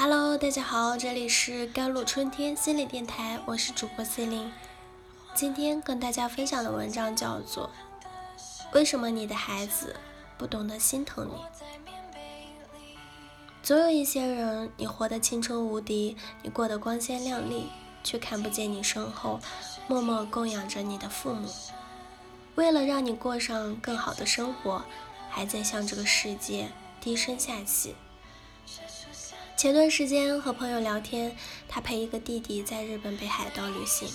Hello，大家好，这里是甘露春天心理电台，我是主播 C 琳。今天跟大家分享的文章叫做《为什么你的孩子不懂得心疼你》。总有一些人，你活得青春无敌，你过得光鲜亮丽，却看不见你身后默默供养着你的父母，为了让你过上更好的生活，还在向这个世界低声下气。前段时间和朋友聊天，他陪一个弟弟在日本北海道旅行。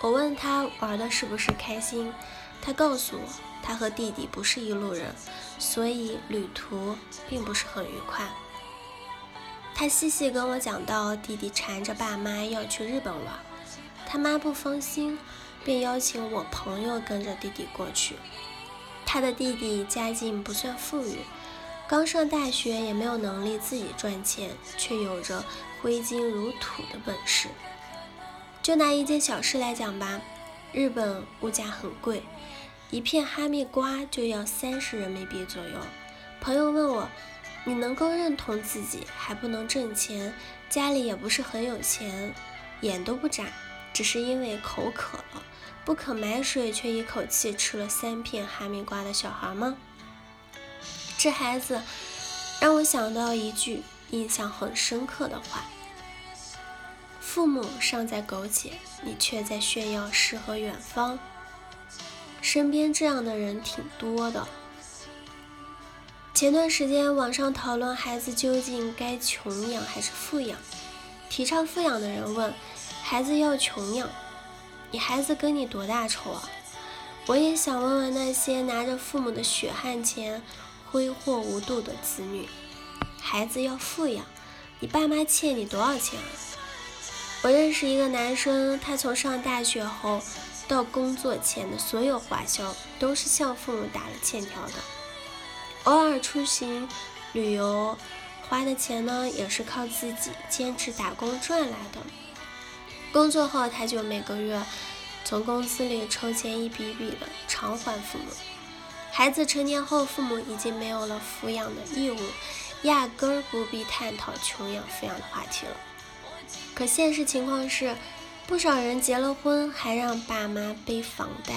我问他玩的是不是开心，他告诉我他和弟弟不是一路人，所以旅途并不是很愉快。他细细跟我讲到，弟弟缠着爸妈要去日本玩，他妈不放心，便邀请我朋友跟着弟弟过去。他的弟弟家境不算富裕。刚上大学也没有能力自己赚钱，却有着挥金如土的本事。就拿一件小事来讲吧，日本物价很贵，一片哈密瓜就要三十人民币左右。朋友问我，你能够认同自己还不能挣钱，家里也不是很有钱，眼都不眨，只是因为口渴了，不肯买水却一口气吃了三片哈密瓜的小孩吗？这孩子让我想到一句印象很深刻的话：父母尚在苟且，你却在炫耀诗和远方。身边这样的人挺多的。前段时间网上讨论孩子究竟该穷养还是富养，提倡富养的人问：孩子要穷养，你孩子跟你多大仇啊？我也想问问那些拿着父母的血汗钱。挥霍无度的子女，孩子要富养，你爸妈欠你多少钱啊？我认识一个男生，他从上大学后到工作前的所有花销都是向父母打了欠条的，偶尔出行旅游花的钱呢，也是靠自己坚持打工赚来的。工作后他就每个月从公司里抽钱一笔笔的偿还父母。孩子成年后，父母已经没有了抚养的义务，压根儿不必探讨穷养富养的话题了。可现实情况是，不少人结了婚还让爸妈背房贷。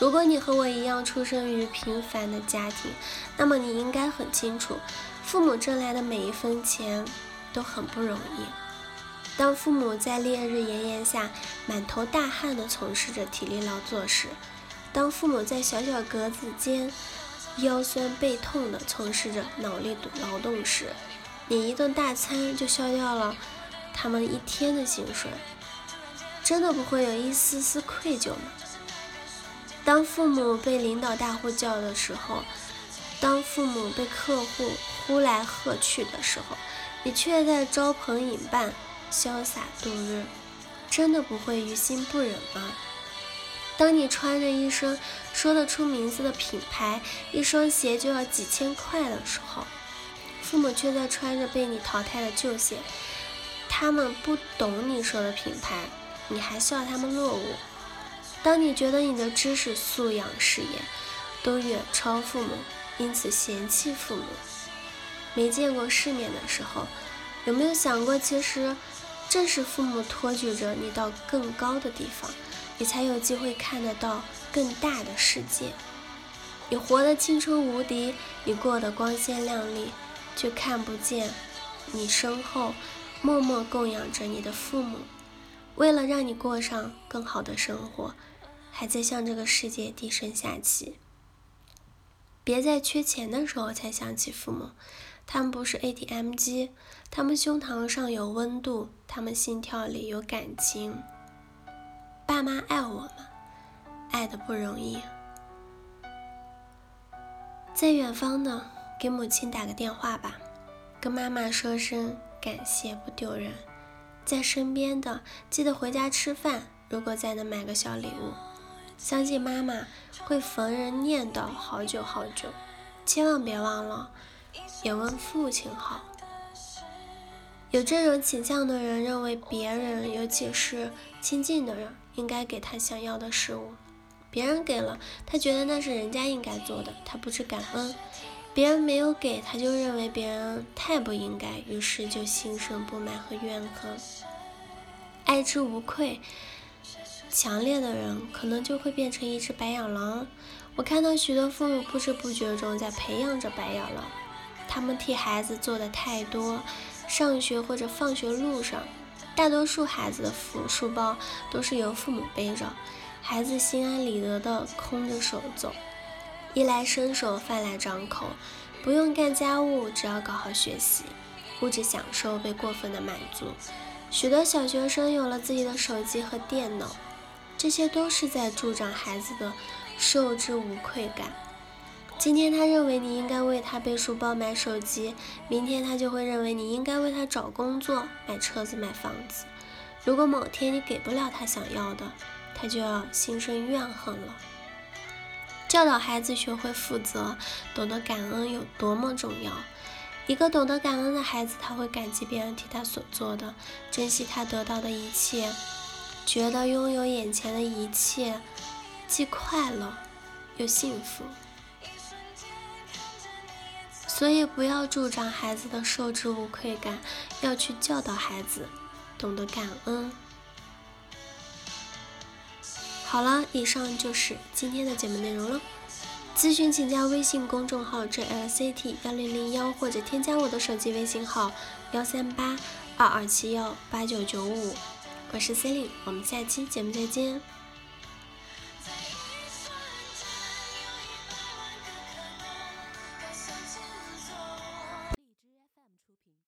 如果你和我一样出生于平凡的家庭，那么你应该很清楚，父母挣来的每一分钱都很不容易。当父母在烈日炎炎下满头大汗地从事着体力劳作时，当父母在小小格子间腰酸背痛地从事着脑力劳动时，你一顿大餐就消掉了他们一天的薪水，真的不会有一丝丝愧疚吗？当父母被领导大呼叫的时候，当父母被客户呼来喝去的时候，你却在招朋引伴，潇洒度日，真的不会于心不忍吗？当你穿着一身说得出名字的品牌，一双鞋就要几千块的时候，父母却在穿着被你淘汰的旧鞋。他们不懂你说的品牌，你还笑他们落伍。当你觉得你的知识素养、事业都远超父母，因此嫌弃父母，没见过世面的时候，有没有想过，其实正是父母托举着你到更高的地方？你才有机会看得到更大的世界。你活得青春无敌，你过得光鲜亮丽，却看不见你身后默默供养着你的父母，为了让你过上更好的生活，还在向这个世界低声下气。别在缺钱的时候才想起父母，他们不是 ATM 机，他们胸膛上有温度，他们心跳里有感情。爸妈爱我们，爱的不容易。在远方呢，给母亲打个电话吧，跟妈妈说声感谢不丢人。在身边的，记得回家吃饭，如果再能买个小礼物，相信妈妈会逢人念叨好久好久。千万别忘了，也问父亲好。有这种倾向的人认为，别人，尤其是亲近的人。应该给他想要的事物，别人给了他，觉得那是人家应该做的，他不知感恩。别人没有给，他就认为别人太不应该，于是就心生不满和怨恨，爱之无愧。强烈的人可能就会变成一只白眼狼。我看到许多父母不知不觉中在培养着白眼狼，他们替孩子做的太多。上学或者放学路上，大多数孩子的书书包都是由父母背着，孩子心安理得的空着手走。衣来伸手，饭来张口，不用干家务，只要搞好学习，物质享受被过分的满足。许多小学生有了自己的手机和电脑，这些都是在助长孩子的受之无愧感。今天他认为你应该为他背书包、买手机，明天他就会认为你应该为他找工作、买车子、买房子。如果某天你给不了他想要的，他就要心生怨恨了。教导孩子学会负责、懂得感恩有多么重要。一个懂得感恩的孩子，他会感激别人替他所做的，珍惜他得到的一切，觉得拥有眼前的一切既快乐又幸福。所以，不要助长孩子的受之无愧感，要去教导孩子懂得感恩。好了，以上就是今天的节目内容了。咨询请加微信公众号 jlct 幺零零幺，或者添加我的手机微信号幺三八二二七幺八九九五。我是 c e l i n e 我们下期节目再见。